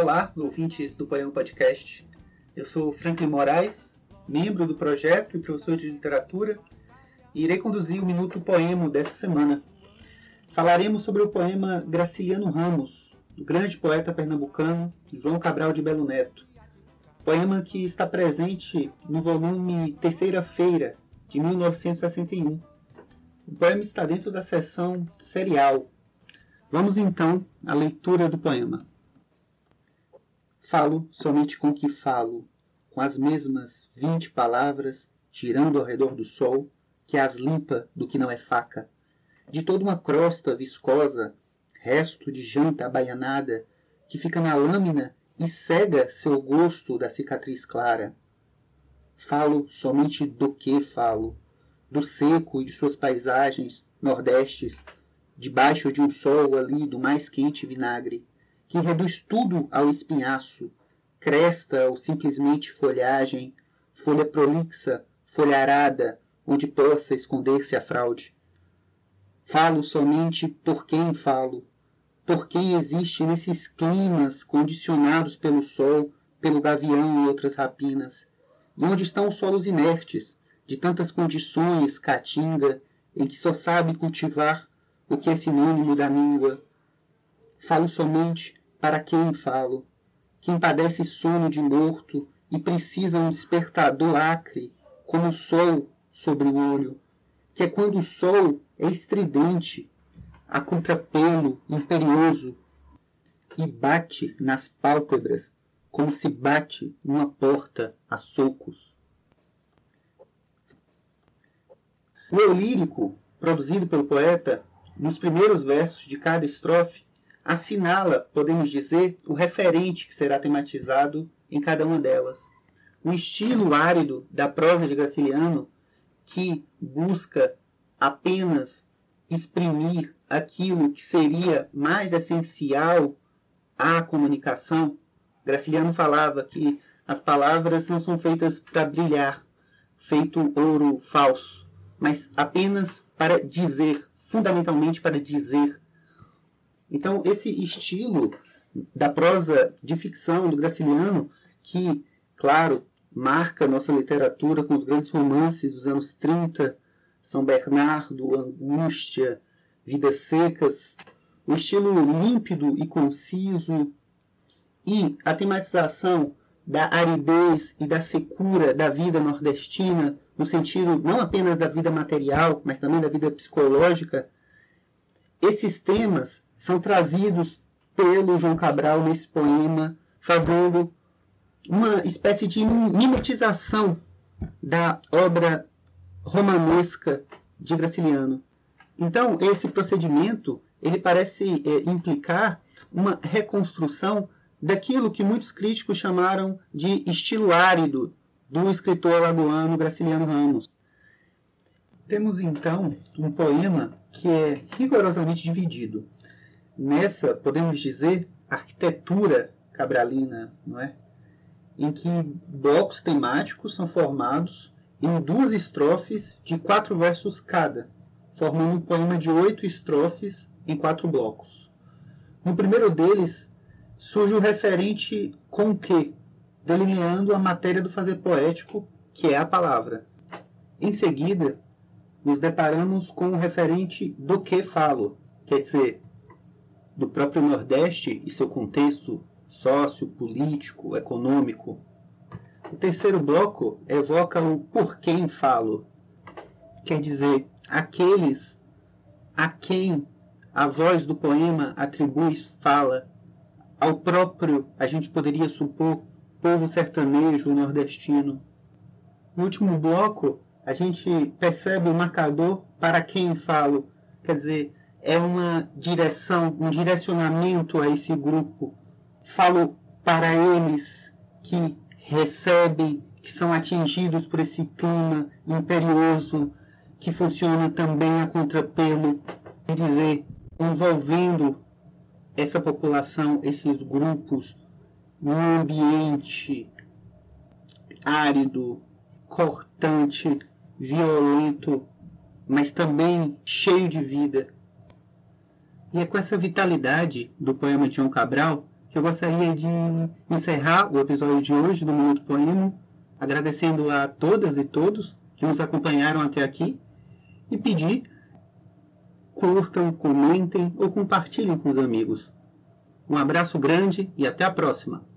Olá, ouvintes do Poema Podcast. Eu sou Franklin Moraes, membro do projeto e professor de literatura, e irei conduzir o Minuto Poema dessa semana. Falaremos sobre o poema Graciliano Ramos, do grande poeta pernambucano João Cabral de Belo Neto. Poema que está presente no volume Terceira Feira, de 1961. O poema está dentro da seção serial. Vamos então à leitura do poema. Falo somente com que falo, com as mesmas vinte palavras, girando ao redor do sol, que as limpa do que não é faca, de toda uma crosta viscosa, resto de janta abaianada, que fica na lâmina e cega seu gosto da cicatriz clara. Falo somente do que falo, do seco e de suas paisagens nordestes, debaixo de um sol ali do mais quente vinagre, que reduz tudo ao espinhaço, cresta ou simplesmente folhagem, folha prolixa, folha arada, onde possa esconder-se a fraude. Falo somente por quem falo, por quem existe nesses climas condicionados pelo sol, pelo gavião e outras rapinas, e onde estão os solos inertes, de tantas condições caatinga, em que só sabe cultivar o que é sinônimo da míngua. Falo somente para quem falo? Quem padece sono de morto e precisa um despertador acre, como o sol sobre o olho, que é quando o sol é estridente, a contrapelo imperioso e bate nas pálpebras como se bate numa porta a socos. O eu lírico, produzido pelo poeta, nos primeiros versos de cada estrofe, assinala, podemos dizer, o referente que será tematizado em cada uma delas. O estilo árido da prosa de Graciliano, que busca apenas exprimir aquilo que seria mais essencial à comunicação, Graciliano falava que as palavras não são feitas para brilhar, feito ouro falso, mas apenas para dizer, fundamentalmente para dizer então, esse estilo da prosa de ficção do Graciliano, que, claro, marca nossa literatura com os grandes romances dos anos 30, São Bernardo, Angústia, Vidas Secas, o estilo límpido e conciso e a tematização da aridez e da secura da vida nordestina, no sentido não apenas da vida material, mas também da vida psicológica, esses temas são trazidos pelo João Cabral nesse poema, fazendo uma espécie de mimetização da obra romanesca de Graciliano. Então, esse procedimento ele parece é, implicar uma reconstrução daquilo que muitos críticos chamaram de estilo árido do escritor alagoano Graciliano Ramos. Temos então um poema que é rigorosamente dividido nessa, podemos dizer, arquitetura cabralina, não é? em que blocos temáticos são formados em duas estrofes de quatro versos cada, formando um poema de oito estrofes em quatro blocos. No primeiro deles surge o referente com que, delineando a matéria do fazer poético, que é a palavra. Em seguida, nos deparamos com o referente do que falo, quer dizer, do próprio Nordeste e seu contexto sociopolítico, econômico. O terceiro bloco evoca o por quem falo, quer dizer, aqueles a quem a voz do poema atribui fala, ao próprio, a gente poderia supor, povo sertanejo nordestino. No último bloco, a gente percebe o marcador para quem falo, quer dizer, é uma direção, um direcionamento a esse grupo. Falo para eles que recebem, que são atingidos por esse clima imperioso que funciona também a contrapelo, quer dizer, envolvendo essa população, esses grupos, num ambiente árido, cortante, violento, mas também cheio de vida. E é com essa vitalidade do poema de João Cabral que eu gostaria de encerrar o episódio de hoje do Minuto Poema, agradecendo a todas e todos que nos acompanharam até aqui e pedir curtam, comentem ou compartilhem com os amigos. Um abraço grande e até a próxima!